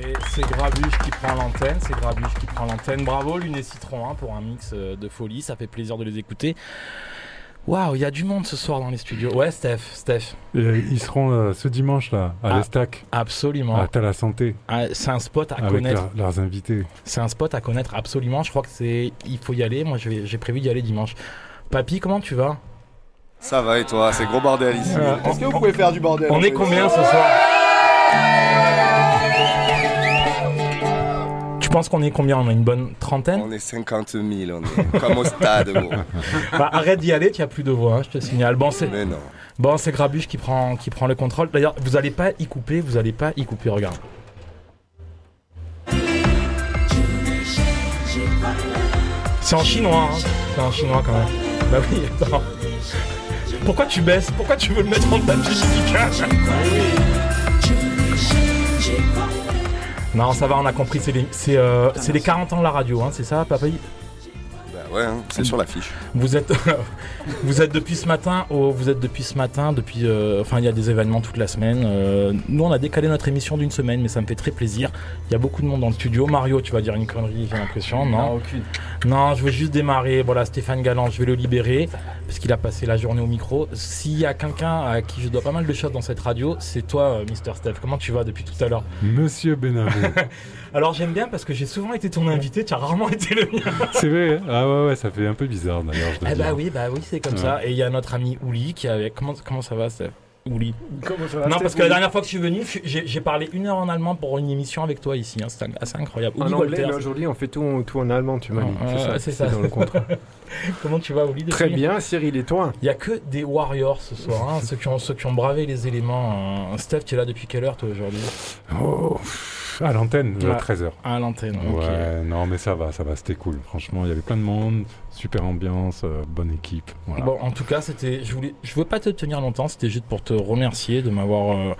Et c'est Grabuche qui prend l'antenne, c'est Grabuche qui prend l'antenne. Bravo Lune et Citron hein, pour un mix euh, de folie, ça fait plaisir de les écouter. Waouh, il y a du monde ce soir dans les studios. Ouais, Steph, Steph. Et ils seront euh, ce dimanche là, à Ah, l'Estac, Absolument. à T'as la santé, Ah, c'est un spot à avec connaître. leur- leurs invités. C'est un spot à connaître absolument. Je crois que c'est, il faut y aller. Moi, j'ai prévu d'y aller dimanche. Papy, comment tu vas? Ça va et toi? C'est gros bordel ici. Euh, Est-ce que vous pouvez faire du bordel? On est combien ce soir? Tu penses qu'on est combien On a une bonne trentaine On est 50 000, on est comme au stade. Bah, Arrête d'y aller, tu as plus de voix, hein, je te signale. Bon, c'est Mais non. bon, c'est Grabuche qui prend, qui prend le contrôle. D'ailleurs, vous allez pas y couper, vous allez pas y couper. Regarde. C'est en chinois, hein. c'est en chinois quand même. Bah oui, attends. Pourquoi tu baisses? Pourquoi tu veux le mettre en tapis Non, ça va, on a compris. C'est les, c'est, euh, c'est les 40 ans de la radio, hein, c'est ça, papa Bah ouais, hein, c'est sur l'affiche. Vous êtes, vous êtes depuis ce matin, au- vous êtes depuis ce matin, depuis, euh, enfin il y a des événements toute la semaine. Euh, nous on a décalé notre émission d'une semaine, mais ça me fait très plaisir. Il y a beaucoup de monde dans le studio. Mario, tu vas dire une connerie, j'ai l'impression, non aucune. Non, je veux juste démarrer. Voilà, Stéphane Galland, je vais le libérer parce qu'il a passé la journée au micro. S'il y a quelqu'un à qui je dois pas mal de choses dans cette radio, c'est toi, euh, Mister Steph. Comment tu vas depuis tout à l'heure? Monsieur Benavo. Alors j'aime bien parce que j'ai souvent été ton invité, tu as rarement été le mien. c'est vrai hein Ah ouais, ouais, ça fait un peu bizarre d'ailleurs, Eh bah oui, bah oui, c'est comme Ouais. ça. Et il y a notre ami Ouli qui est avec. Comment, comment ça va, Steph? Ouli. Comment ça va Non, parce que la dernière fois que je suis venu, j'ai parlé une heure en allemand pour une émission avec toi ici. hein. Assez incroyable. En Ouli anglais, aujourd'hui on fait tout, tout en allemand, tu m'as dit. C'est ça. dans le contrat. Comment tu vas, depuis Très bien, Cyril et toi? Il y a que des warriors ce soir, hein, ceux, qui ont, ceux qui ont bravé les éléments. hein. Steph, tu es là depuis quelle heure toi aujourd'hui? Oh, à l'antenne, Ouais. 13h. À l'antenne. ok. Ouais, non mais ça va, ça va, c'était cool. Franchement, il y avait plein de monde, super ambiance, euh, bonne équipe. Voilà. Bon, en tout cas, c'était. Je voulais. Je veux pas te tenir longtemps. C'était juste pour te remercier de m'avoir. euh,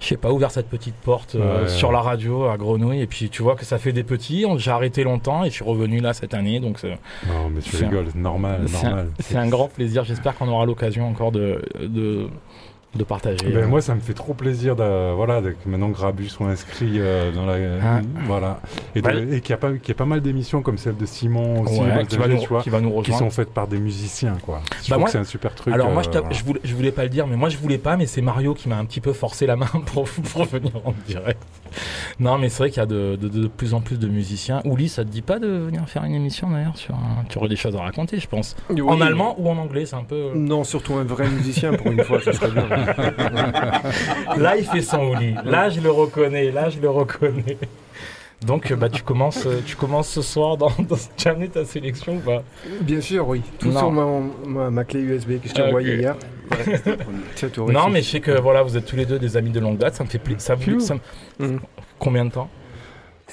je sais pas, ouvert cette petite porte euh, Ouais. sur la radio à Grenouille. Et puis, tu vois que ça fait des petits. J'ai arrêté longtemps et je suis revenu là cette année. Donc, Non mais tu un- rigoles, normal, c'est un, normal. c'est un grand plaisir. J'espère qu'on aura l'occasion encore de, de, de partager. Ben, moi, ça me fait trop plaisir de, voilà, de- que maintenant Grabu soit inscrit euh, dans la. Ah. Voilà. Et, et qu'il y, a pas- qu'il y a pas mal d'émissions comme celle de Simon aussi, Ouais, qui, va nous, vois, qui va nous qui rejoindre. sont faites par des musiciens, quoi. Je Bah, trouve moi- que c'est un super truc. Alors moi je, euh, voilà. je, voulais, je voulais pas le dire, mais moi je voulais pas, mais c'est Mario qui m'a un petit peu forcé la main pour, pour venir en direct. Non mais c'est vrai qu'il y a de, de- de plus en plus de musiciens. Ouli, ça te dit pas de venir faire une émission d'ailleurs sur un... Tu aurais des choses à raconter je pense. En allemand ou en anglais, c'est un peu... Non, surtout un vrai musicien pour une fois, ça serait bien. Là il fait son Ouli, là je le reconnais, là je le reconnais. Donc euh, bah, tu, commences, euh, tu commences ce soir dans, dans... Amené ta sélection ou pas? Bien sûr, oui. Tout Non. sur ma, ma, ma clé USB que je t'ai Ok. envoyée hier. Non mais je sais que voilà, vous êtes tous les deux des amis de longue date, ça me fait plaisir. Mhm. Combien de temps?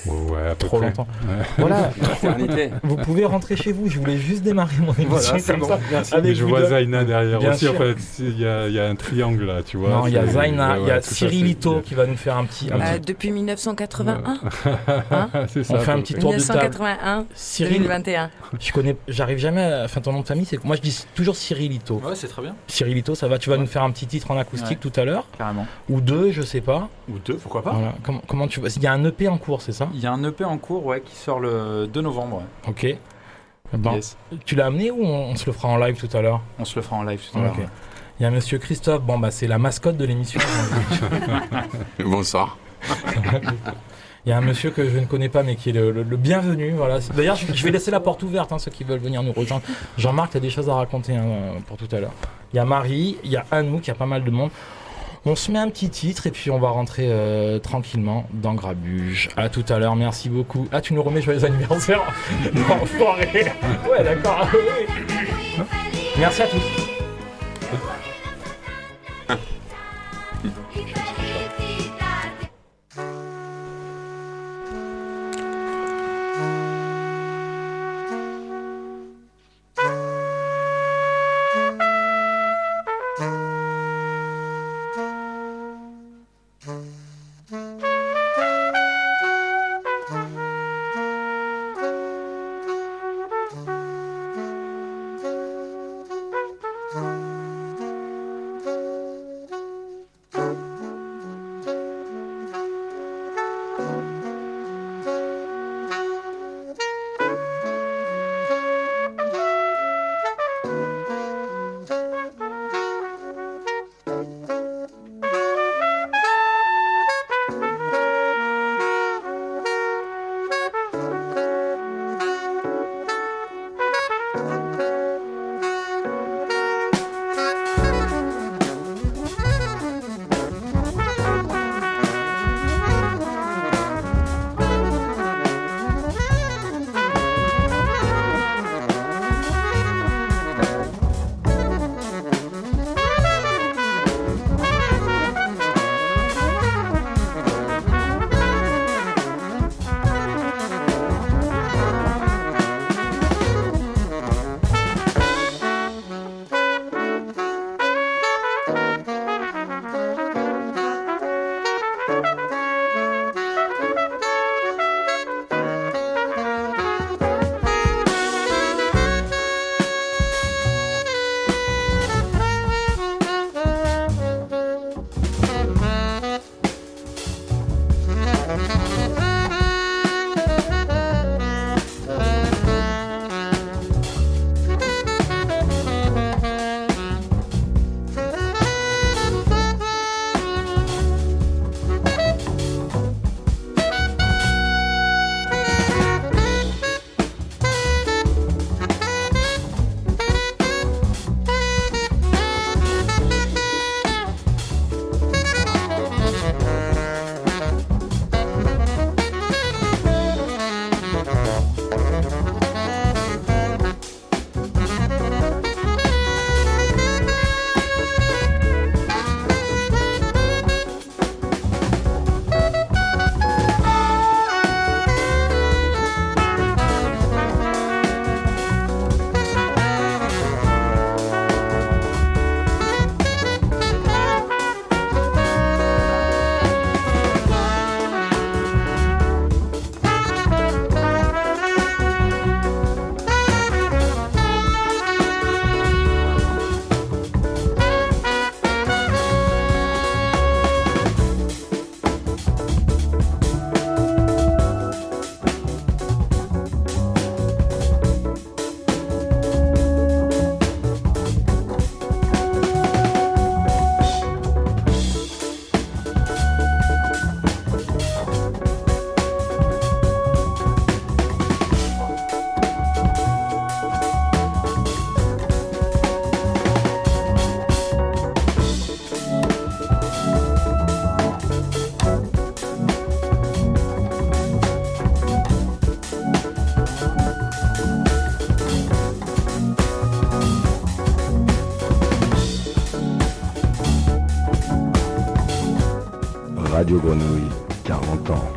Ouais, à peu Trop près. longtemps. Ouais. Voilà, vous pouvez rentrer chez vous. Je voulais juste démarrer mon émission Voilà, c'est comme bon. ça. Merci. Avec Mais je vois. Zaina derrière Bien aussi. sûr. En fait, il y a, il y a un triangle là, tu vois. Non, il y a Zaina, ouais, il y a Cyrilito qui va nous faire un petit. un Euh, petit- depuis 1981, Hein c'est ça. on fait un petit tour de table. 1981, Cyril, 2021. je connais, j'arrive jamais. À, enfin, ton nom de famille, c'est moi je dis toujours Cyrilito. Ouais, c'est très bien, Cyrilito, ça va. Tu vas nous faire un petit titre en acoustique tout à l'heure carrément. ou deux, je sais pas. Ou deux, pourquoi pas Voilà. Comment, comment tu vas Il y a un EP en cours, c'est ça Il y a un EP en cours ouais, qui sort le 2 novembre. ouais. Ok. Bon, Yes. tu l'as amené ou on, on se le fera en live tout à l'heure On se le fera en live tout à l'heure. Il y a Monsieur Christophe. Bon bah c'est la mascotte de l'émission. Bonsoir. Il y a un monsieur que je ne connais pas, mais qui est le, le- le bienvenu. Voilà. D'ailleurs, je, je vais laisser la porte ouverte, hein, ceux qui veulent venir nous rejoindre. Jean-Marc, tu as des choses à raconter hein, pour tout à l'heure. Il y a Marie, il y a Anouk, il y a pas mal de monde. On se met un petit titre et puis on va rentrer euh, tranquillement dans Grabuge. À tout à l'heure, merci beaucoup. Ah, tu nous remets joyeux anniversaire Enfoiré Ouais, d'accord. Merci à tous. Grenouille, 40 ans.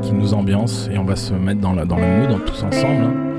qui nous ambiance et on va se mettre dans, la, dans le mood tous ensemble. Hein.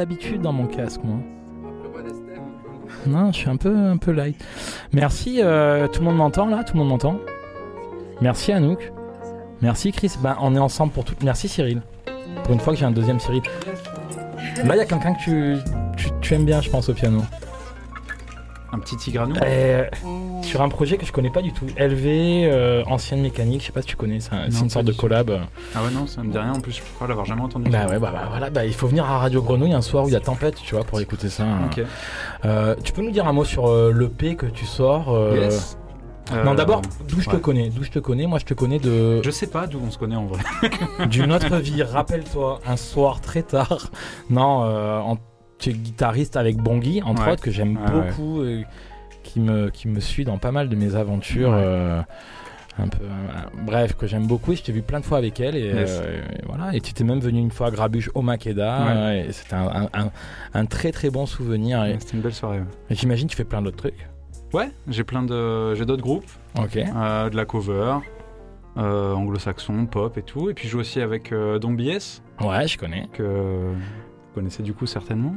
D'habitude dans mon casque, moi. Non, je suis un peu, un peu light. Merci, euh, tout le monde m'entend là? Tout le monde m'entend? Merci Anouk. Merci Chris. Ben, on est ensemble pour tout. Merci Cyril. Pour une fois que j'ai un deuxième Cyril. Là, il y a quelqu'un que tu, tu, tu aimes bien, je pense, au piano. Un petit tigre à nous. Euh, sur un projet que je connais pas du tout. LV, euh, ancienne mécanique, je sais pas si tu connais, c'est un- une sorte de collab. Ah ouais, non, ça me dit rien en plus, je crois l'avoir jamais entendu. Bah ouais, bah, bah, voilà, bah, il faut venir à Radio Grenouille un soir où il y a tempête, tu vois, pour écouter ça. Ok. Euh, tu peux nous dire un mot sur euh, l'EP que tu sors euh, Yes. Non, d'abord, d'où je te connais D'où je te connais? Moi, je te connais de Je sais pas d'où on se connaît en vrai. d'une autre vie. Rappelle-toi, un soir très tard. Non, euh, en- tu es guitariste avec Bongi, entre Ouais. autres, que j'aime ouais. beaucoup, qui me qui me suit dans pas mal de mes aventures. Ouais. euh, un peu, euh, bref, que j'aime beaucoup. Et je t'ai vu plein de fois avec elle et, Yes. euh, et voilà. Et tu t'es même venu une fois à Grabuge au Makeda. Et c'était un, un- un- un très très bon souvenir. C'était une belle soirée. ouais. et j'imagine que tu fais plein d'autres trucs. Ouais, j'ai plein de, j'ai d'autres groupes, Ok. euh, de la cover, euh, anglo-saxon, pop et tout. Et puis je joue aussi avec euh, Don BS, Ouais, je connais. que vous connaissez du coup certainement.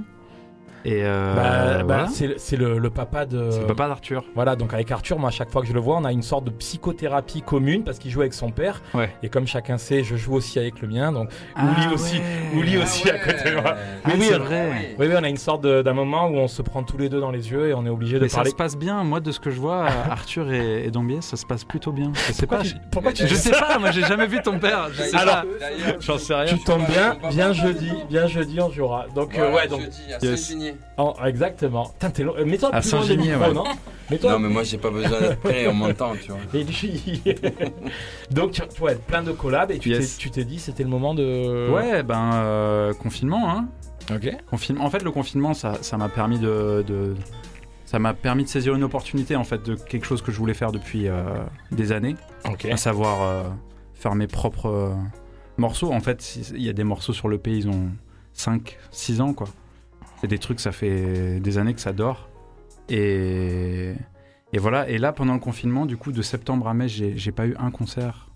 Et euh, Bah, bah, voilà. c'est le- c'est le, le papa de. c'est le papa d'Arthur. Voilà, donc avec Arthur, moi, à chaque fois que je le vois, on a une sorte de psychothérapie commune parce qu'il joue avec son père. Ouais. Et comme chacun sait, je joue aussi avec le mien. Donc, Ah Ouli aussi, ouais. Ouli aussi à côté de moi. Ah Oui, oui, vrai. Oui, oui, on a une sorte de- d'un moment où on se prend tous les deux dans les yeux et on est obligé de Mais ça parler. se passe bien, moi de ce que je vois, Arthur et, et BS, ça se passe plutôt bien. Je sais Pourquoi pas. tu, je- pourquoi tu Je sais ça pas, moi j'ai jamais vu ton père. Je sais Alors, pas. J'en sais rien. Tu tombes bien, bien jeudi, bien jeudi, on jouera. Donc, euh, ouais, donc. Oh, exactement. Putain, long- euh, Mets-toi À plus loin des Saint-Génie, micros, ouais. non Mets-toi. Non, mais moi j'ai pas besoin d'être prêt, on m'entend, tu vois. Et lui- Donc, tu tu vois, plein de collabs et tu Yes. t'es- tu t'es dit c'était le moment de. Ouais, ben euh, confinement, hein. Ok. Confinement. En fait, le confinement, ça, ça m'a permis de, de- ça m'a permis de saisir une opportunité en fait de quelque chose que je voulais faire depuis euh, des années, Ok. à savoir euh, faire mes propres euh, morceaux. En fait, il y a des morceaux sur le pays, ils ont 5, 6 ans quoi. C'est des trucs, ça fait des années que ça dort. Et, et voilà. Et là, pendant le confinement, du coup, de septembre à mai, j'ai pas eu un concert,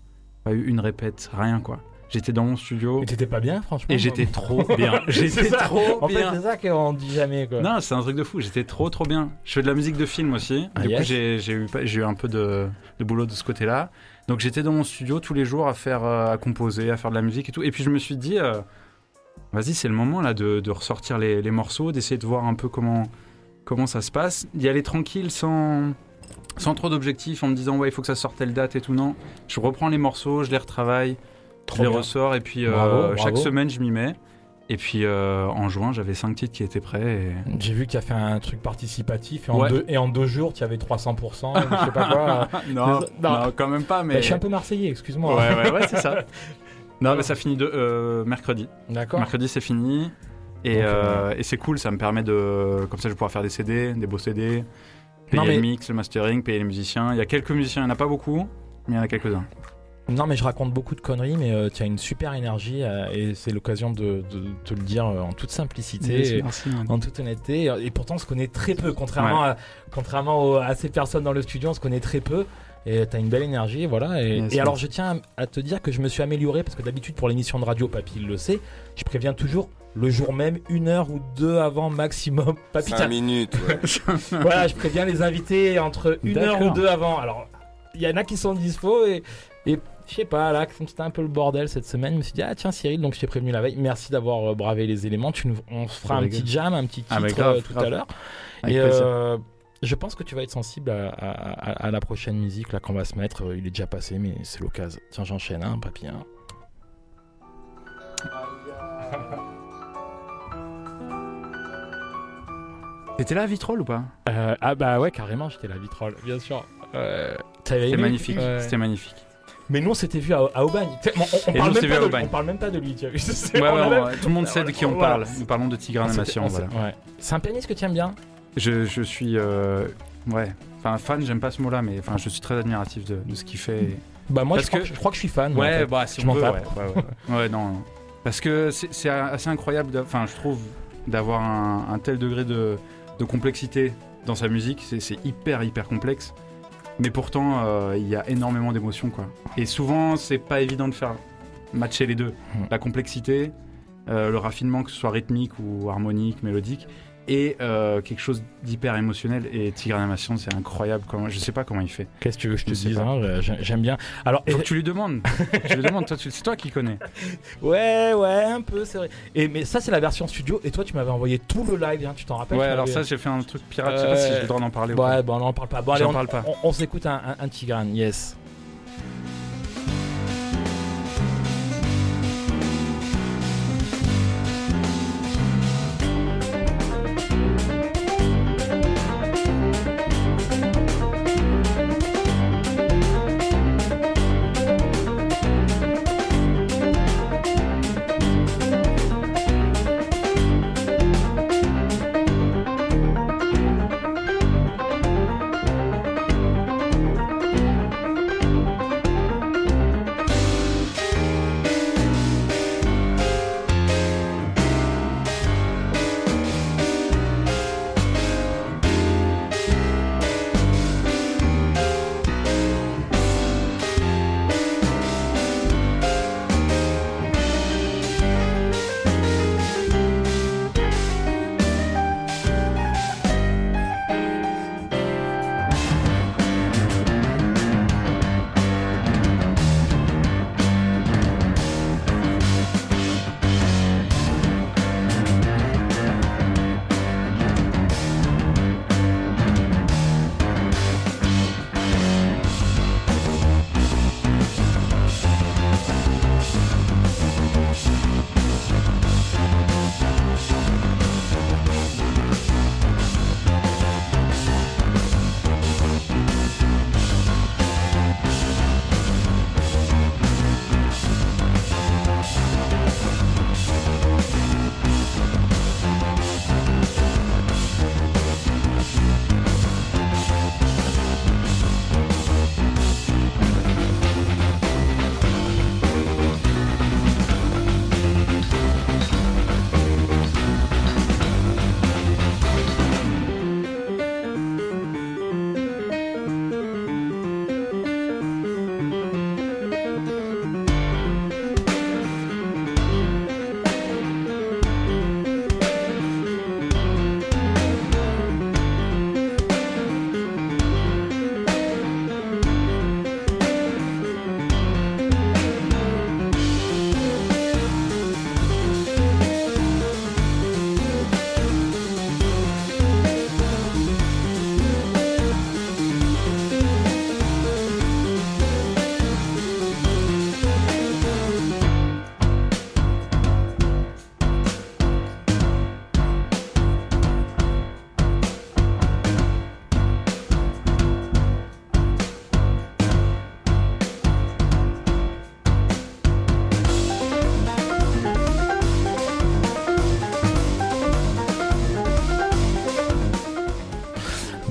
pas eu une répète, rien quoi. J'étais dans mon studio Et t'étais pas bien, franchement et j'étais trop bien. J'étais trop En fait, bien. c'est ça qu'on dit jamais, quoi. Non, c'est un truc de fou. J'étais trop, trop bien. Je fais de la musique de film aussi. Ah, du coup, yes. j'ai j'ai eu, un peu de, de boulot de ce côté-là. Donc, j'étais dans mon studio tous les jours à faire, euh, à composer, à faire de la musique et tout. Et puis, je me suis dit, euh, vas-y, c'est le moment là de, de ressortir les, les morceaux, d'essayer de voir un peu comment, comment ça se passe, d'y aller tranquille sans, sans trop d'objectifs, en me disant, ouais, il faut que ça sorte telle date et tout. Non, je reprends les morceaux, je les retravaille, je Trop les bien. ressors et puis euh, Bravo, chaque semaine, je m'y mets. Et puis euh, en juin, j'avais cinq titres qui étaient prêts. Et... J'ai vu tu as fait un truc participatif et en, Ouais. deux, et en deux jours, tu avais 300%, je sais pas quoi. non. Non. non, quand même pas, mais. Bah, je suis un peu marseillais, excuse-moi. Ouais, ouais, ouais, c'est ça. Non, mais ça finit de, euh, mercredi. D'accord. Mercredi, c'est fini. Et, Donc, euh, et c'est cool, ça me permet de. Comme ça, je vais pouvoir faire des CD, des beaux CD, payer Non, mais- le mix, le mastering, payer les musiciens. Il y a quelques musiciens, il n'y en a pas beaucoup, mais il y en a quelques-uns. Non, mais je raconte beaucoup de conneries, mais euh, tu as une super énergie euh, et c'est l'occasion de, de te le dire euh, en toute simplicité. et Merci. En toute honnêteté, et pourtant on se connaît très peu, contrairement, à, contrairement aux- à ces personnes dans le studio, on se connaît très peu. Et t'as une belle énergie, voilà. Et, alors je tiens à te dire que je me suis amélioré parce que d'habitude pour l'émission de radio, Papy il le sait, je préviens toujours le jour même, une heure ou deux avant maximum. Papy, 5 tiens, minutes, ouais. voilà, je préviens les invités entre une heure ou deux avant. Alors, il y en a qui sont dispo et, et je sais pas, là, comme c'était un peu le bordel cette semaine, je me suis dit, ah tiens Cyril, donc je t'ai prévenu la veille, merci d'avoir euh, bravé les éléments. Tu nous- on se fera un petit jam, un petit titre Ah, grave, euh, tout grave. à l'heure. Et euh, je pense que tu vas être sensible à, à- à- à la prochaine musique là qu'on va se mettre. Euh, Il est déjà passé, mais c'est l'occasion. Tiens, j'enchaîne, hein, papy. hein. T'étais là à Vitrolles ou pas? Euh, ah bah ouais, carrément, j'étais la vitrole, bien sûr. Euh, C'était magnifique. Ouais. C'était magnifique. Mais nous, on s'était vu à, à Aubagne. On, parle nous, vu à de- Aubagne. on parle même pas de lui, tu Ouais, ouais, même- tout le monde sait de qui on parle. Nous parlons de Tigre Animation. on Voilà. C'est un pianiste que tu aimes bien? Je, je suis. euh, ouais. Enfin, fan, j'aime pas ce mot-là, mais enfin, je suis très admiratif de, de ce qu'il fait. et- Bah moi, Parce je crois, que- que... je crois que je suis fan. en Ouais, fait. bah, si Je m'en tape. ouais, ouais, ouais. Ouais, non. Parce que c'est assez incroyable, enfin, je trouve, d'avoir un, un tel degré de, de complexité dans sa musique. C'est c'est hyper, hyper complexe. Mais pourtant, euh, il y a énormément d'émotions, quoi. Et souvent, c'est pas évident de faire matcher les deux. Hmm. La complexité euh, le raffinement, que ce soit rythmique ou harmonique, mélodique, et euh, quelque chose d'hyper émotionnel. Et Tigran Amassian, c'est incroyable. Comment, je sais pas comment il fait. Qu'est-ce que tu veux que je te Je dise hein, j'ai- J'aime bien. Alors, Il faut que tu lui demandes. tu lui tu- c'est toi qui connais. ouais, ouais, un peu, c'est vrai. Et mais ça, c'est la version studio. Et toi, tu m'avais envoyé tout le live, hein, tu t'en rappelles Ouais, alors ça, j'ai fait un truc pirate. Je sais pas si Euh, j'ai le droit d'en parler. ou. Ouais, bon, on n'en parle pas. Bon, allez, on, parle pas. on- on s'écoute un, un, un Tigran, yes.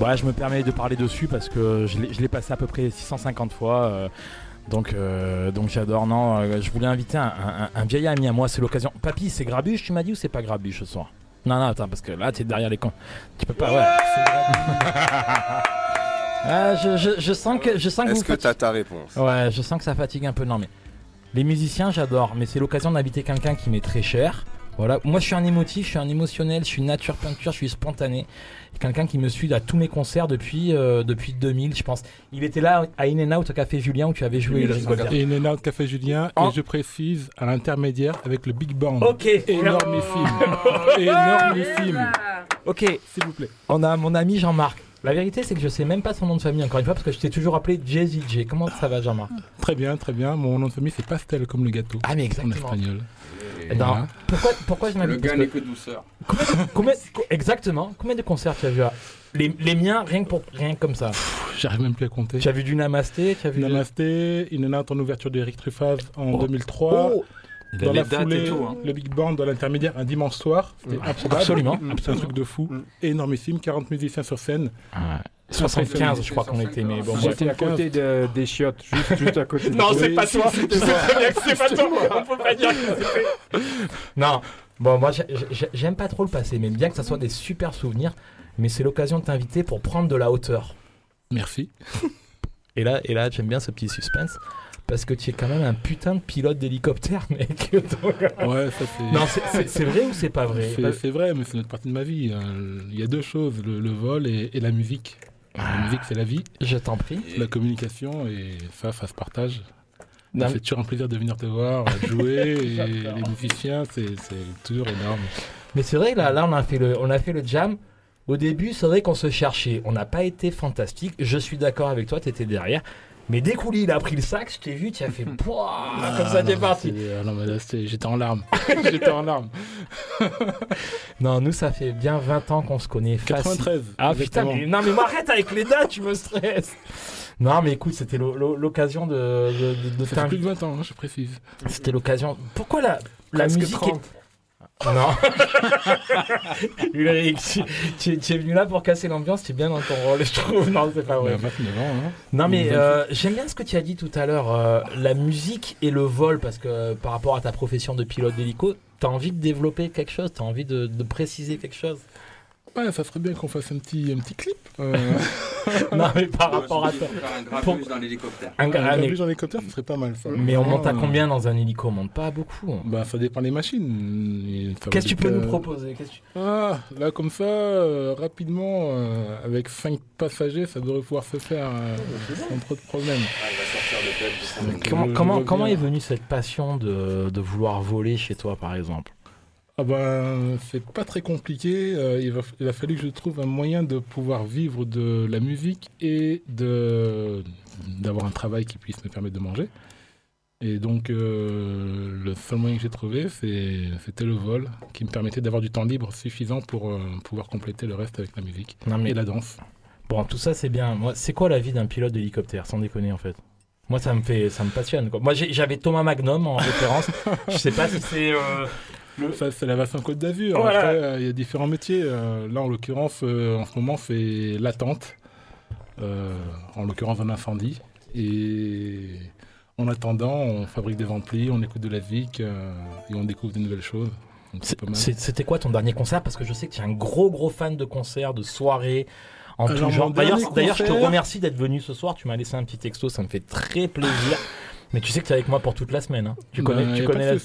Bah, je me permets de parler dessus parce que je l'ai passé à peu près 650 fois. euh, donc, euh, donc j'adore. Non, euh, je voulais inviter un, un- un vieil ami à moi. C'est l'occasion. Papy, c'est Grabuche, tu m'as dit ou c'est pas Grabuche ce soir? Non, non, attends, parce que là, tu es derrière les cons. Tu peux pas, ouais. Ah, je, je- je sens que, je sens que Est-ce que t'as ta réponse? Ouais, je sens que ça fatigue un peu. Non, mais les musiciens, j'adore. Mais c'est l'occasion d'inviter quelqu'un qui m'est très cher. Voilà. Moi, je suis un émotif, je suis un émotionnel, je suis nature peinture, je suis spontané. Quelqu'un qui me suit à tous mes concerts depuis, euh, depuis 2000, je pense. Il était là à In and Out au Café Julien où tu avais joué. Et une Out Café Julien, En- et je précise à l'intermédiaire avec le Big Band. Ok. Énormissime. Énormissime. Ok. S'il vous plaît. On a mon ami Jean-Marc. La vérité, c'est que je sais même pas son nom de famille encore une fois parce que je t'ai toujours appelé JZJ. Comment ça va, Jean-Marc Très bien, très bien. Mon nom de famille, c'est Pastel comme le gâteau. Ah, mais En exactement. espagnol. Non. Voilà. Pourquoi, pourquoi je Le gars n'est que- que douceur. combien, Exactement. Combien de concerts tu as vu à- les, les miens, rien que pour rien que comme ça. J'arrive même plus à compter. Tu as vu du Namasté Tu as vu Namasté, In and Out en ouverture d'Eric Truffaz en Oh. 2003. Oh, Il a Dans les la dates foulée, et tout. hein. le Big Band dans l'intermédiaire un dimanche soir. C'était Mm. Absolument, C'est un truc de fou. Mm. Énormissime, 40 musiciens sur scène. Ah, 75, je crois qu'on était, mais bon. J'étais à côté de- des chiottes, juste, juste à côté. Non, c'est pas toi. Je sais très bien que c'est pas toi. On peut pas dire que c'était. Non. Bon, moi, j'ai- j'ai- j'aime pas trop le passé, mais bien que ça soit des super souvenirs. Mais c'est l'occasion de t'inviter pour prendre de la hauteur. Merci. Et là, et là, j'aime bien ce petit suspense parce que tu es quand même un putain de pilote d'hélicoptère, mec. Euh, Ouais, ça c'est. non, c'est- c'est c'est vrai ou c'est pas vrai? C'est c'est vrai, mais c'est une autre partie de ma vie. hein. Il y a deux choses, le, le vol et, et la musique. La musique, c'est la vie, Je t'en prie. c'est la communication, et ça, ça se partage. Fait toujours un plaisir de venir te voir, jouer, et les musiciens, c'est c'est toujours énorme. Mais c'est vrai, là, là on, a fait le, on a fait le jam. Au début, c'est vrai qu'on se cherchait. On n'a pas été fantastique. Je suis d'accord avec toi, tu étais derrière. Mais dès qu'Ouli il a pris le sac, je t'ai vu, tu as fait Pouah comme ça, Ah, t'es parti. ah non, mais là, j'étais en larmes. j'étais en larmes. Non, nous, ça fait bien 20 ans qu'on se connaît facile. 93. Ah putain, mais, non, mais m'arrête avec les dates, tu me stresses. Non, mais écoute, c'était l'o- l'o- l'occasion de, de, de- de Ça fait plus de 20 ans, hein, je précise. C'était l'occasion. Pourquoi la, la Presque musique est- 30. Non. Ulrich, tu, tu- tu es venu là pour casser l'ambiance, tu es bien dans ton rôle, je trouve. Non, c'est pas vrai. Bah, 29 ans, hein. Non, mais 28. euh, j'aime bien ce que tu as dit tout à l'heure, euh, la musique et le vol, parce que par rapport à ta profession de pilote d'hélico, t'as envie de développer quelque chose, t'as envie de, de préciser quelque chose. Ouais, ça serait bien qu'on fasse un petit, un petit clip. Euh, non, mais par rapport à toi. Un Pour- grabuge dans l'hélicoptère. Un un gars- mais, grabuge en hélicoptère, ce serait pas mal ça. mais on monte à combien dans un hélico? On monte pas à beaucoup. Bah, ça dépend des machines. Qu'est-ce que tu peux nous proposer? Qu'est-ce que tu- Ah, là, comme ça, euh, rapidement, euh, avec 5 passagers, ça devrait pouvoir se faire euh, sans trop de problèmes. Ah, il va sortir de. Comment, comment, comment est venue cette passion de, de vouloir voler chez toi, par exemple? Ah ben, c'est pas très compliqué. Euh, il, va- il a fallu que je trouve un moyen de pouvoir vivre de la musique et de d'avoir un travail qui puisse me permettre de manger. Et donc, euh, le seul moyen que j'ai trouvé, c'était le vol, qui me permettait d'avoir du temps libre suffisant pour euh, pouvoir compléter le reste avec la musique Non, mais et la danse. Bon, tout ça c'est bien. Moi, c'est quoi la vie d'un pilote d'hélicoptère, sans déconner en fait? Moi, ça me fait, ça me passionne. Quoi. Moi, j'avais Thomas Magnum en référence. Je sais pas si c'est. euh, Ça, c'est la version Côte d'Azur. Voilà. Après, euh, il y a différents métiers. Euh, là, en l'occurrence, euh, en ce moment, c'est l'attente. Euh, en l'occurrence, un incendie. Et en attendant, on fabrique des amplis, on écoute de la euh, et on découvre de nouvelles choses. Donc, c'est c'est- C'était quoi ton dernier concert? Parce que je sais que tu es un gros gros fan de concerts, de soirées. En Alors, tout genre. D'ailleurs, d'ailleurs, je te remercie d'être venu ce soir. Tu m'as laissé un petit texto, ça me fait très plaisir. Mais tu sais que tu es avec moi pour toute la semaine. hein. Tu connais, Ben, tu connais la...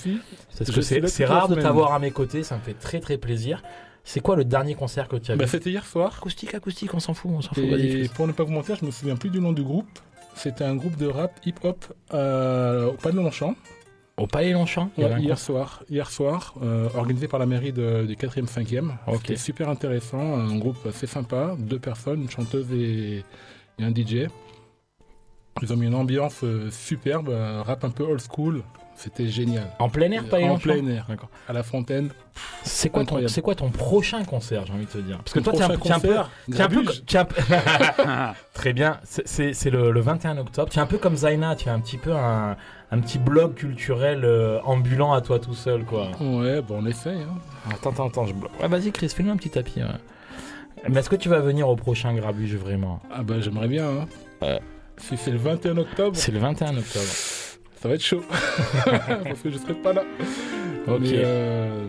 c'est rare de t'avoir à mes côtés, ça me fait très très plaisir. C'est quoi le dernier concert que tu as Bah, vu C'était hier soir. Acoustique, acoustique, on s'en fout, on s'en fout. Et pour ne pas vous mentir, je me souviens plus du nom du groupe. C'était un groupe de rap hip-hop euh, au Palais Longchamp. Au Palais Longchamp, Ouais, hier soir, hier soir euh, organisé par la mairie de- du 4e 5e. Ok. C'était super intéressant, un groupe assez sympa, deux personnes, une chanteuse et, et un DJ. Ils ont mis une ambiance euh, superbe, un rap un peu old school, c'était génial. En plein air, Palais En Longchamp plein air, D'accord. à la fontaine. C'est quoi, ton, c'est quoi ton prochain concert, j'ai envie de te dire? Parce que toi, t'es un, peu. Très bien, c'est- le, le 21 octobre. Tu es un peu comme Zaina, tu es un petit peu un, un petit blog culturel euh, ambulant à toi tout seul, quoi. Ouais, bon, on essaye. hein. Attends, attends, attends, je bloque. Ouais, vas-y, Chris, fais-nous un petit tapis. ouais. Mais est-ce que tu vas venir au prochain Grabuge vraiment? Ah bah j'aimerais bien. hein. Ouais. Si c'est le 21 octobre, C'est le 21 octobre. Ça va être chaud. Parce que je serai pas là. Ok. Mais euh,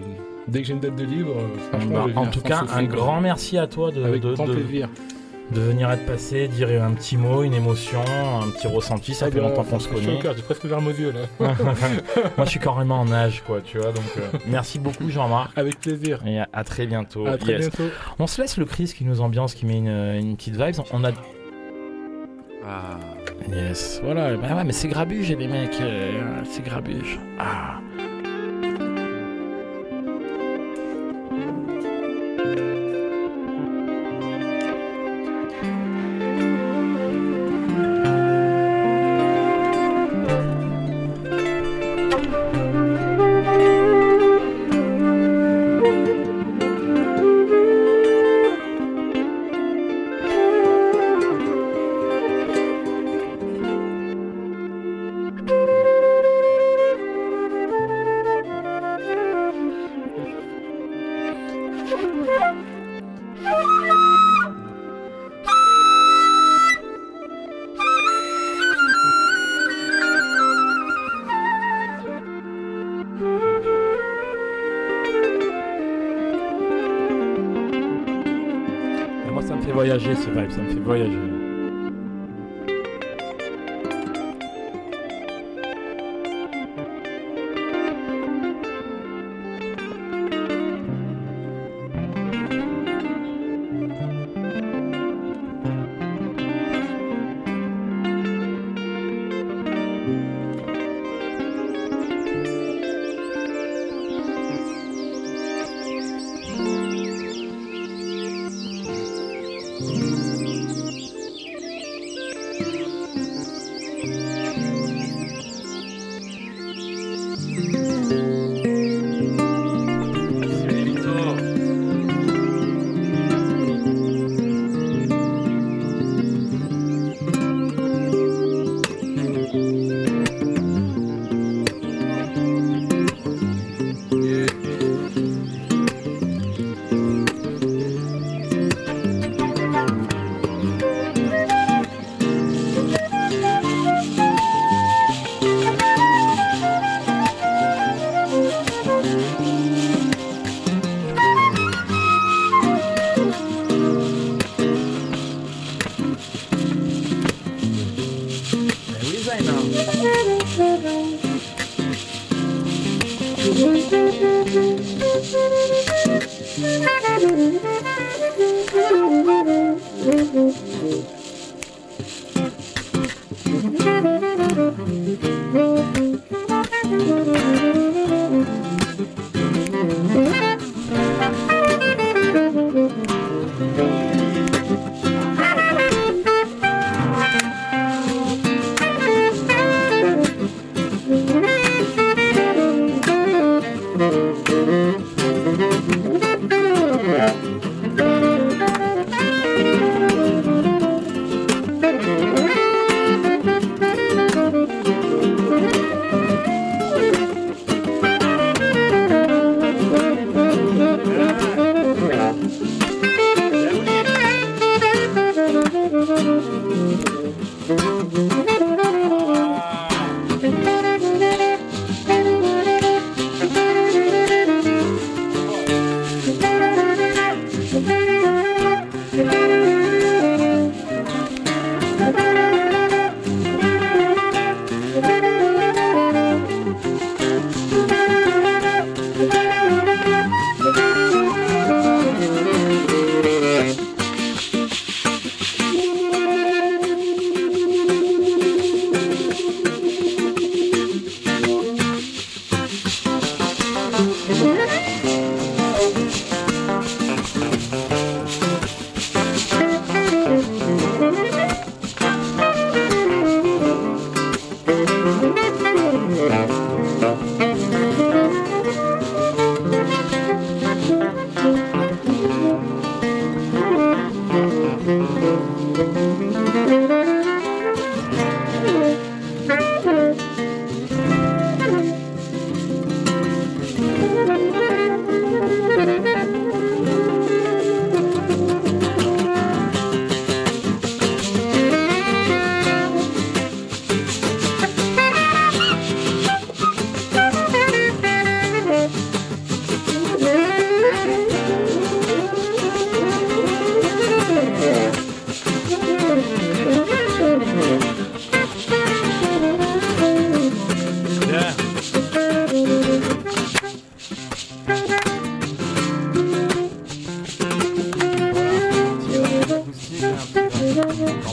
dès que j'ai une date de libre, euh, franchement, Bah, en tout cas, un grand merci à toi de, Avec de, grand de- plaisir. de venir être passé, dire un petit mot, une émotion, un petit ressenti. Ça Ah fait bah, longtemps qu'on se franchement, je suis connaît. J'ai presque larmes aux yeux là. Moi, je suis carrément en âge, quoi, tu vois. Donc, euh, merci beaucoup, Jean-Marc. Avec plaisir. Et à, à très bientôt. À très Yes. bientôt. On se laisse le Chris qui nous ambiance, qui met une, une petite vibe. On a. Ah. Yes. Voilà. Bah ouais, mais c'est grabuge, les mecs. euh, c'est grabuge. Ah. Voyager, ce vibe. Ça me fait voyager.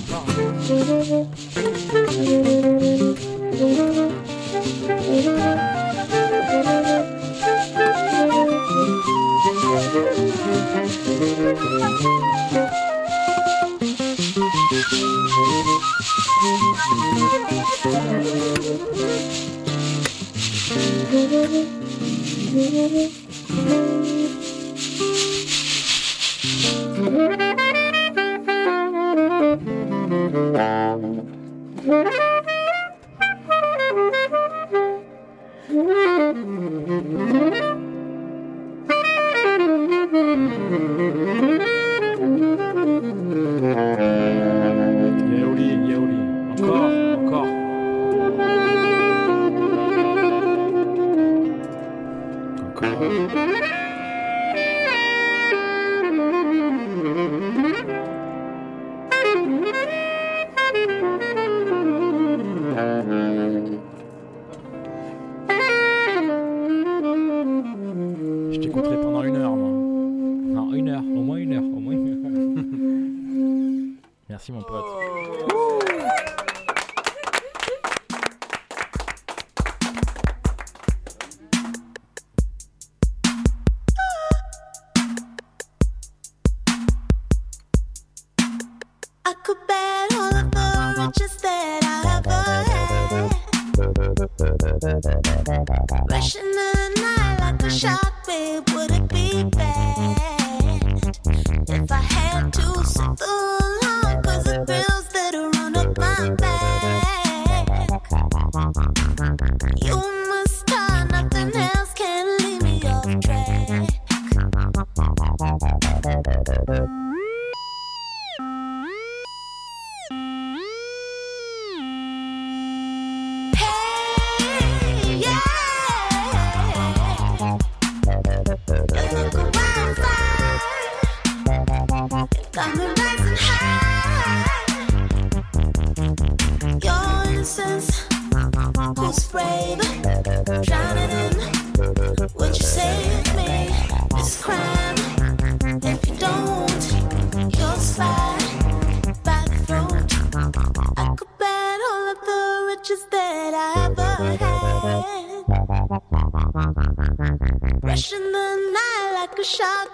ぐ。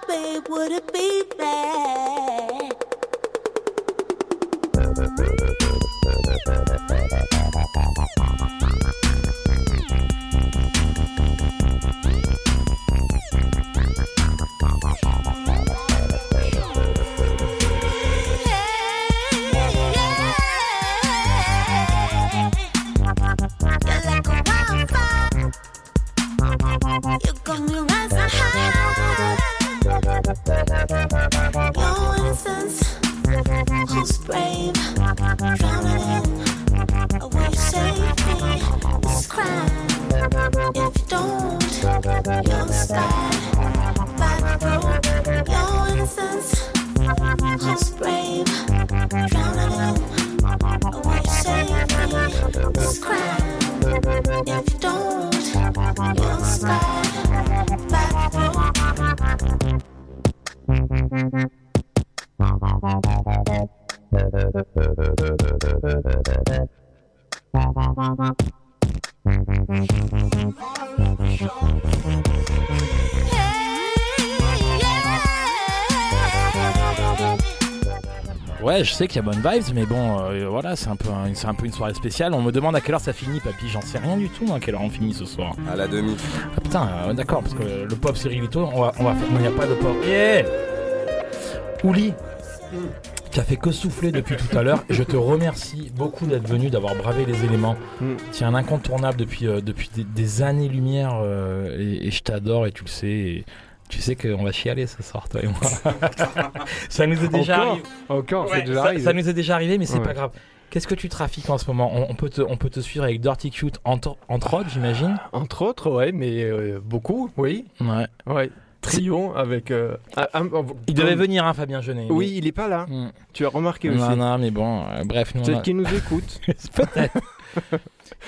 Babe, would it Ouais, je sais qu'il y a bonne vibes, mais bon, euh, voilà, c'est un, peu un- c'est un peu une soirée spéciale. On me demande à quelle heure ça finit, papy. J'en sais rien du tout, à quelle heure on finit ce soir. À la demi. Ah, putain, euh, d'accord, parce que le pop Cyrilito, on va, on va faire. Il n'y a pas de pop. Yeah Ouli, tu as fait que souffler depuis tout à l'heure. Je te remercie beaucoup d'être venu, d'avoir bravé les éléments. Mm. Tu es un incontournable depuis, euh, depuis des, des années-lumière euh, et, et je t'adore et tu le sais. et tu sais qu'on va chialer ce soir, toi et moi. ça nous est déjà Encore arrivé. Encore, Ouais, c'est déjà ça, arrivé. ça nous est déjà arrivé, mais c'est Ouais. pas grave. Qu'est-ce que tu trafiques en ce moment on, on peut te, on peut te suivre avec Dirty Cute entre, entre autres, j'imagine Entre autres, ouais, mais euh, beaucoup, oui. Ouais. Ouais. Trio avec. euh, un- un- Il devait venir, hein, Fabien Genet. Oui, il est pas là. Mm. Tu as remarqué aussi. Non, mais bon, euh, bref. Peut-être qu'il nous écoute. Peut-être.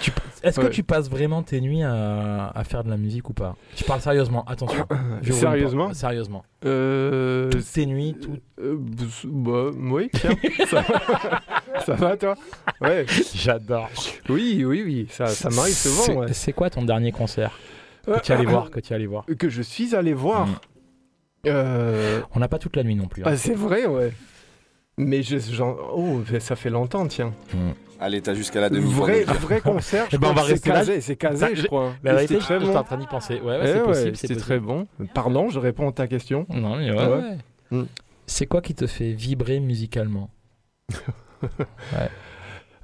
Tu- Est-ce que tu passes vraiment tes nuits à, à faire de la musique ou pas? Je parle sérieusement, attention. Je Sérieusement Sérieusement. Euh, Toutes tes nuits, tout. euh, bah, oui, tiens. ça, va. ça va, toi? Ouais. J'adore. Oui, oui, oui. Ça, ça m'arrive C'est- souvent. ouais. C'est quoi ton dernier concert? Que tu es allé voir Que tu es allé voir Que je suis allé voir. Mm. Euh, On n'a pas toute la nuit non plus. hein. ah, c'est vrai, ouais. Mais je, oh, ça fait longtemps, tiens. Allez, t'as jusqu'à la demi. Vrai, vrai concert. je Eh ben, on crois va rester casé, c'est casé, Ça, je je- crois. La vérité, je bon. en train d'y penser. Ouais, ouais, Eh c'est ouais, possible. C'était très bon. Pardon, je réponds à ta question. Non, mais ouais, Ouais. ouais. Mm. C'est quoi qui te fait vibrer musicalement?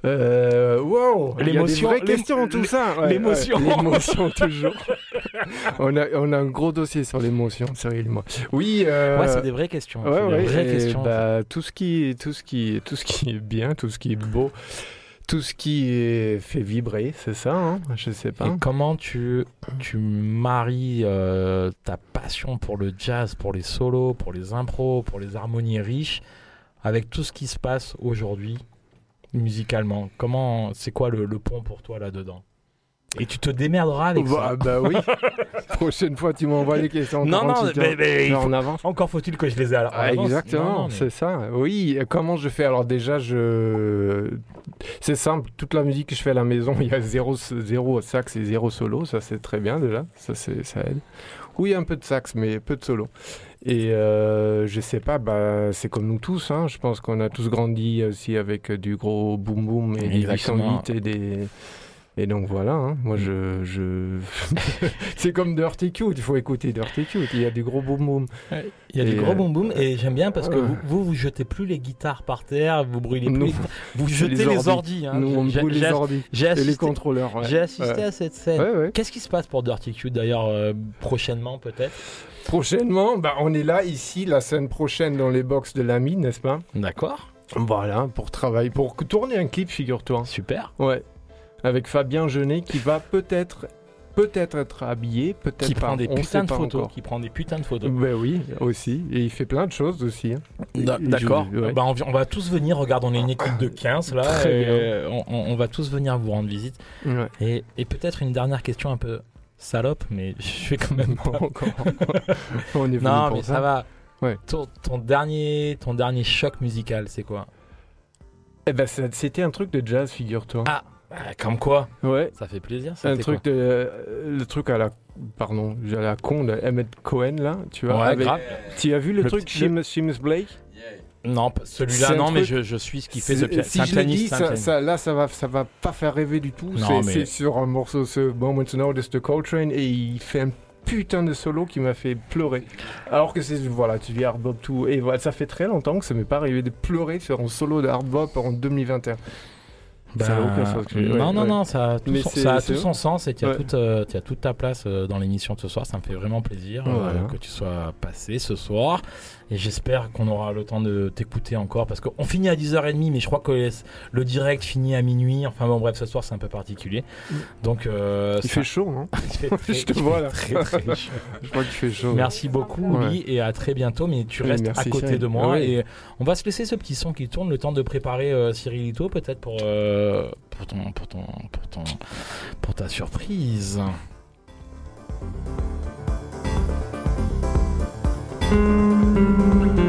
Euh, wow, il y a des L'émotion, questions, tout ça. Ouais, l'émotion. ouais, l'émotion, toujours. on, a, on a un gros dossier sur l'émotion, moi. Oui, euh, Ouais, c'est des vraies questions. ouais, c'est des ouais, vraies questions. bah, tout, ce qui, tout, ce qui, tout ce qui est bien, tout ce qui est beau, tout ce qui est fait vibrer, c'est ça, hein je sais pas. Et comment tu, tu maries euh, ta passion pour le jazz, pour les solos, pour les impros, pour les harmonies riches, avec tout ce qui se passe aujourd'hui musicalement Comment, c'est quoi le, le pont pour toi là-dedans Et tu te démerderas avec bah, ça. bah oui, prochaine fois tu m'envoies les questions. Non, non, mais- en avance. Encore faut-il que je les ai à Ah, exactement, mais- c'est ça. Oui, comment je fais? Alors déjà, je... c'est simple, toute la musique que je fais à la maison, il y a zéro, zéro sax et zéro solo, ça c'est très bien déjà, ça, c'est- ça aide. Oui, un peu de sax, mais peu de solo. Et euh, je sais pas, bah, c'est comme nous tous, hein, je pense qu'on a tous grandi aussi avec euh, du gros boom boom et des Exactement. 808 et des... Et donc voilà, hein, moi je... je... c'est comme Dirty Cute, il faut écouter Dirty Cute, il y a du gros boom boom. Il y a du Et, gros euh, boom boom et j'aime bien parce que vous, vous, vous jetez plus les guitares par terre, vous brûlez plus Nous, les vous jetez les ordis. ordis. hein. Nous on brûle les ordi J'ai et les assisté, contrôleurs. ouais. j'ai assisté Ouais. à cette scène. Ouais. Qu'est-ce qui se passe pour Dirty Cute d'ailleurs euh, prochainement peut-être? Prochainement, bah, on est là ici la semaine prochaine dans les box de l'ami, n'est-ce pas? D'accord, Voilà, pour travailler, pour tourner un clip, figure-toi. super. Ouais. Avec Fabien Genet qui va peut-être peut-être être habillé, peut-être Qui pas. prend des on putains sait de photos, encore. qui prend des putains de photos. Ben oui, aussi. Et il fait plein de choses aussi. hein. D'a- D'accord. ouais. Bah, on, vi- on va tous venir. Regarde, on est une équipe de 15 là. Très et, bien. euh, on, on- on va tous venir vous rendre visite. Ouais. Et, et peut-être une dernière question un peu salope, mais je vais quand même. Bon, encore. on est venu non, mais ça va. Ouais. Ton, ton dernier, ton dernier choc musical, c'est quoi? Eh ben, ça- c'était un truc de jazz, figure-toi. Ah, Ah, Comme quoi Ouais. Ça fait plaisir. Un c'était truc de, euh, le truc à la, pardon, à la con de Emmett Cohen là, tu vois. Ouais, avec- grave. Tu as vu le, Le truc Seamus, Seamus Blake? Non, celui-là, non, mais je, je suis ce qui fait ce piano. Si je le dis, ça, ça- là, ça va, ça va pas faire rêver du tout. C'est mais- sur un morceau, ce Moments Notice de Coltrane, et il fait un putain de solo qui m'a fait pleurer. Alors que c'est, voilà, tu dis hard bop tout, et voilà, ça fait très longtemps que ça m'est pas arrivé de pleurer sur un solo de hard bop en 2021. Bah, Ça n'a aucun sens. que- non, ouais, non, ouais. non, ça a tout, son, ça a tout son sens et tu as, Ouais. toute, euh, as toute ta place euh, dans l'émission de ce soir. Ça me fait vraiment plaisir euh, que tu sois passé ce soir. Et j'espère qu'on aura le temps de t'écouter encore parce qu'on finit à 10h30, mais je crois que le direct finit à minuit. Enfin bon, bref, ce soir c'est un peu particulier. Donc, euh, Il ça- fait chaud, non fait très- Je te vois là. Très, très chaud. Je crois qu'il fait chaud. Merci beaucoup, Ouais. Louis, et à très bientôt. Mais tu Oui, restes merci, à côté Cyril. de moi. Et on va se laisser ce petit son qui tourne le temps de préparer euh, Cyrilito, peut-être pour, euh, pour, ton, pour, ton, pour, ton, pour ta surprise. Putain,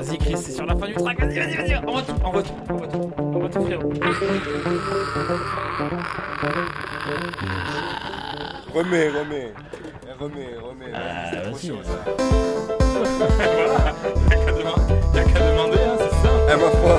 vas-y, Chris, c'est sur la fin du track. Vas-y, vas-y, vas-y. On retourne, on retourne, on retourne. On retourne, frérot. Remets, remets. remets, remets. Ah, c'est trop chaud, ça. Y'a qu'à demander, hein, c'est ça. Ah, ma foi.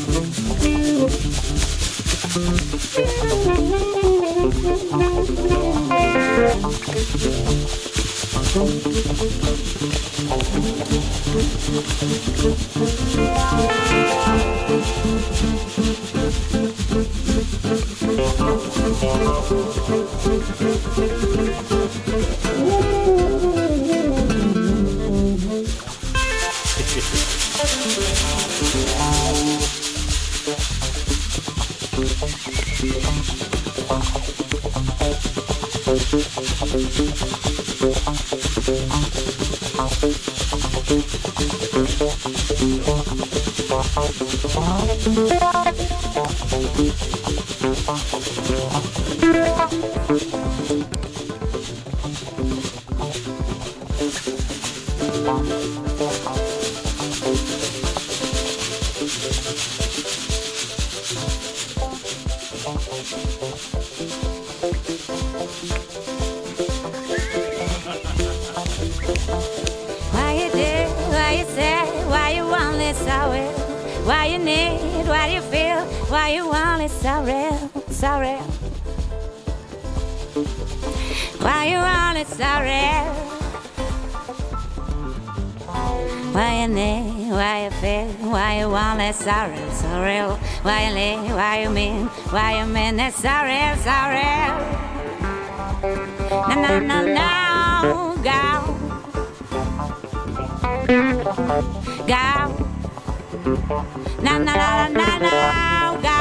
sorry. Why you need, why you feel, why you want that sorrow, sorrow? Why you need, why you mean, why you mean that sorrow, sorrow? No, no, no, no, go, go. No, no, no, no, no, go,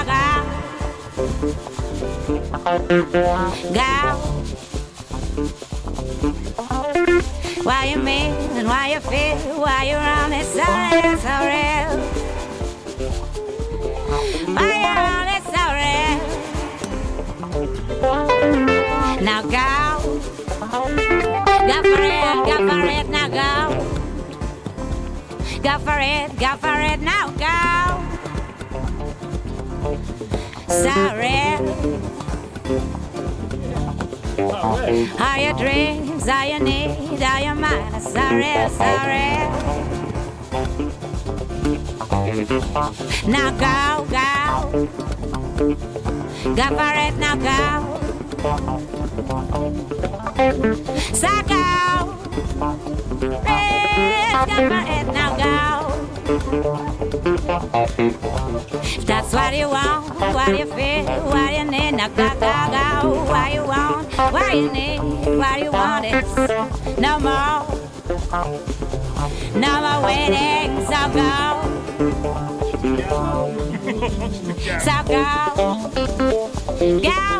go, go. Why you mean and why you feel, why you run it so real, so real. Why you run it so real. Now go. Go for it, go for it, now go. Go for it, go for it, now go. Sorry. How you drink, things all you need, all you mind. Sorry, sorry. Now go, go. Go for it, now go. So go. Please go for it, now go. If that's what you want, what you feel, what you need, now go, go, go. What you want, what you need, what you want is no more, no more waiting. So go, so go, go, go,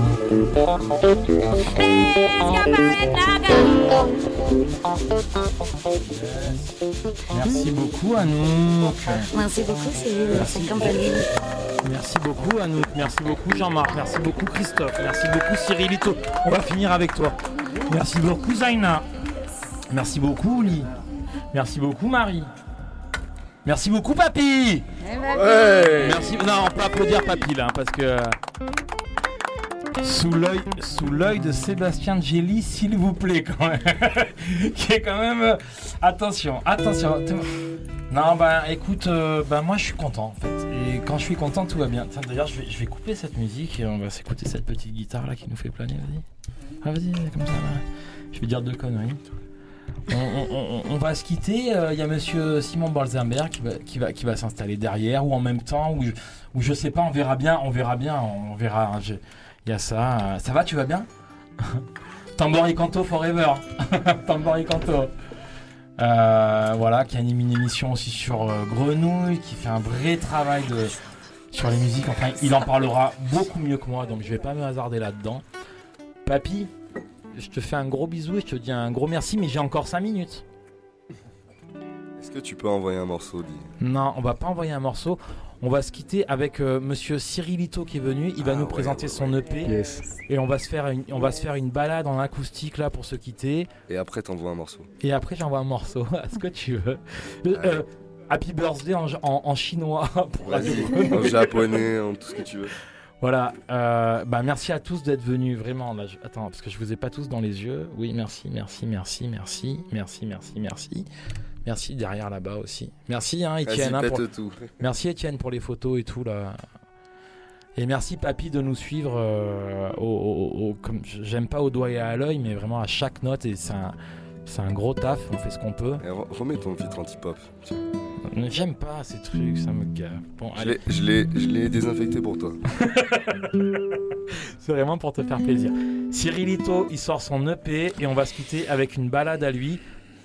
Merci beaucoup Anouk. Merci beaucoup Cyril, merci. Merci beaucoup Anouk, merci beaucoup Jean-Marc, merci beaucoup Christophe, merci beaucoup Cyril Cyrilito. On va finir avec toi. Merci beaucoup Zaina. Merci beaucoup Oli. Merci beaucoup Marie. Merci beaucoup Papy. Ouais. Merci. Non, on peut applaudir Papy là parce que sous l'œil, sous l'œil de Sébastien Gelli, s'il vous plaît quand même, qui est quand même. euh, attention, attention. Non, bah écoute, euh, bah moi je suis content en fait. Et quand je suis content, tout va bien. Tiens, D'ailleurs, je vais, couper cette musique et on va s'écouter cette petite guitare là qui nous fait planer. Vas-y. Ah, vas-y, comme ça. Je vais dire deux conneries. On, va se quitter. euh, Il y a monsieur Simon Balzenberg qui va, qui va, s'installer derrière ou en même temps ou je, ou sais pas, on verra bien. On verra bien. On verra. Je- Il y a ça. euh, Ça va, tu vas bien Tambori Canto Forever. Tambori Canto. Euh, voilà, qui anime une émission aussi sur euh, Grenouille, qui fait un vrai travail de, sur les musiques. Enfin, il en parlera beaucoup mieux que moi, donc je vais pas me hasarder là-dedans. Papy, je te fais un gros bisou et je te dis un gros merci, mais j'ai encore 5 minutes. Est-ce que tu peux envoyer un morceau, dit Non, on va pas envoyer un morceau. On va se quitter avec euh, Monsieur Cyrilito qui est venu. Il va Ah nous ouais, présenter ouais, son EP Yes. et on va se faire une, on va se faire une balade en acoustique là pour se quitter. Et après, t'envoies un morceau. Et après, j'envoie un morceau à ce que tu veux? Euh, euh, happy birthday en, en- en chinois pour en japonais, en tout ce que tu veux. Voilà. euh, bah, merci à tous d'être venus. Vraiment. Là, je- Attends, parce que je vous ai pas tous dans les yeux. Oui, merci, merci, merci, merci, merci, merci, merci. Merci derrière là-bas aussi. Merci, hein, Étienne. Vas-y, hein, pour- tout. Merci Étienne pour les photos et tout là. Et merci Papy de nous suivre euh, au, au- au- comme j'aime pas au doigt et à l'œil, mais vraiment à chaque note et c'est un, c'est un gros taf. On fait ce qu'on peut. Et re- remets ton filtre anti-pop. J'aime pas ces trucs, ça me gave. Bon, Je allez, l'ai- Je l'ai je l'ai désinfecté pour toi. c'est vraiment pour te faire plaisir. Cyrilito, il sort son EP et on va se quitter avec une balade à lui.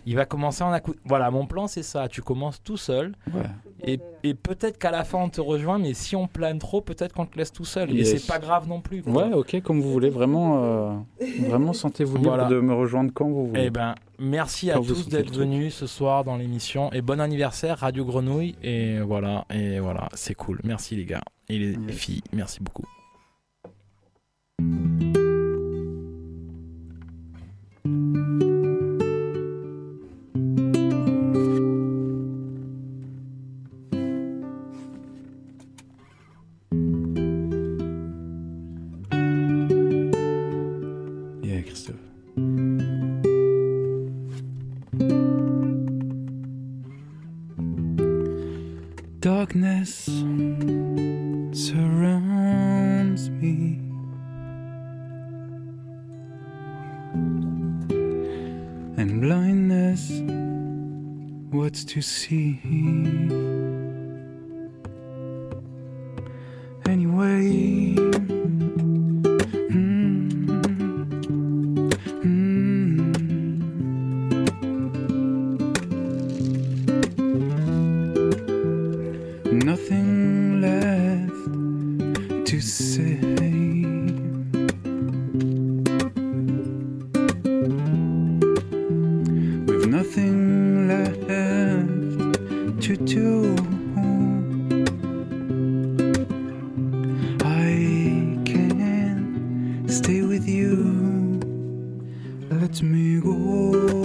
Il va commencer en acou... Voilà, mon plan c'est ça. Tu commences tout seul Ouais. et, et peut-être qu'à la fin on te rejoint, mais si on plane trop, peut-être qu'on te laisse tout seul. Et c'est pas grave non plus. quoi. Ouais, ok, comme vous voulez. Vraiment, euh, vraiment sentez-vous libre Voilà. de me rejoindre quand vous voulez. Eh ben, merci à Quand tous d'être venus ce soir dans l'émission et bon anniversaire Radio Grenouille et voilà et voilà c'est cool. Merci les gars et les Yes. filles, merci beaucoup. Stay with you. Let me go.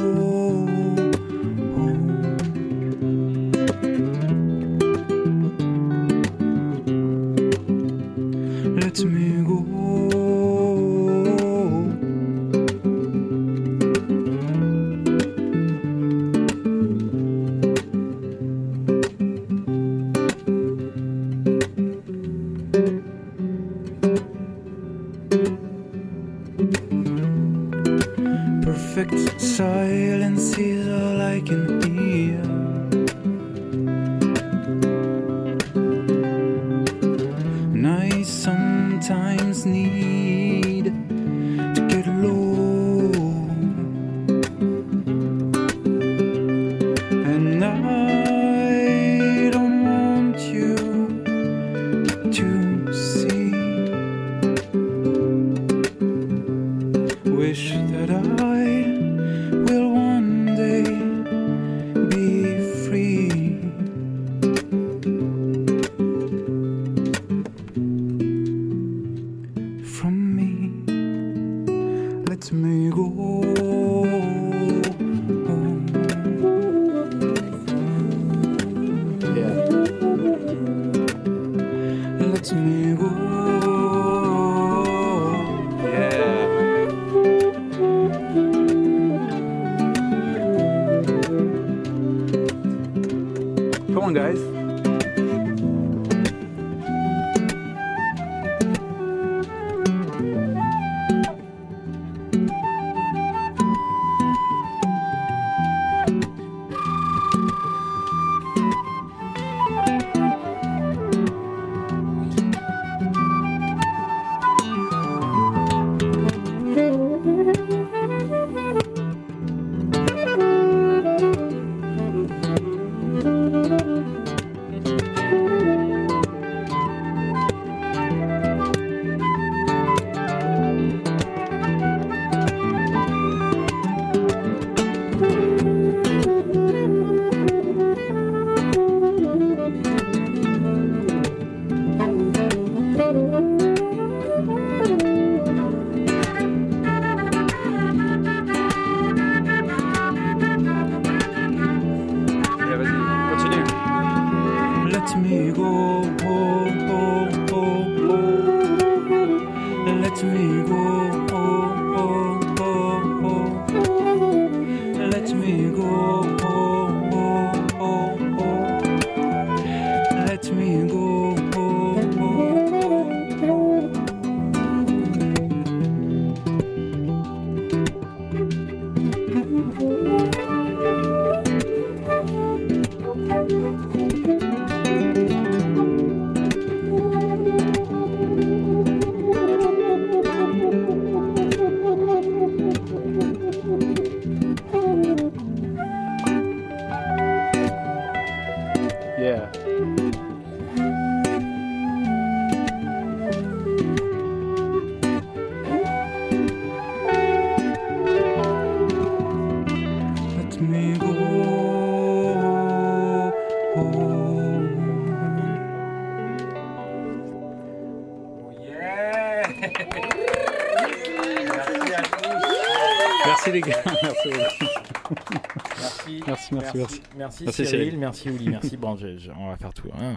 Merci. Merci, Merci, Cyril, Cyril. merci Ouli, merci. Bon, je- je- on va faire tout. hein.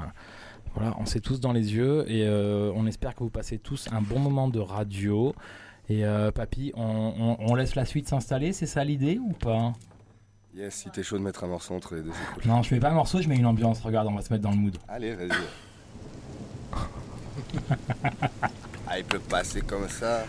Voilà, on s'est tous dans les yeux et euh, on espère que vous passez tous un bon moment de radio. Et euh, papy, on, on- on laisse la suite s'installer, c'est ça l'idée ou pas? Yes, si t'es chaud de mettre un morceau entre les deux, c'est cool. Non, je mets pas un morceau, je mets une ambiance. Regarde, on va se mettre dans le mood. Allez, vas-y. ah, il peut passer comme ça.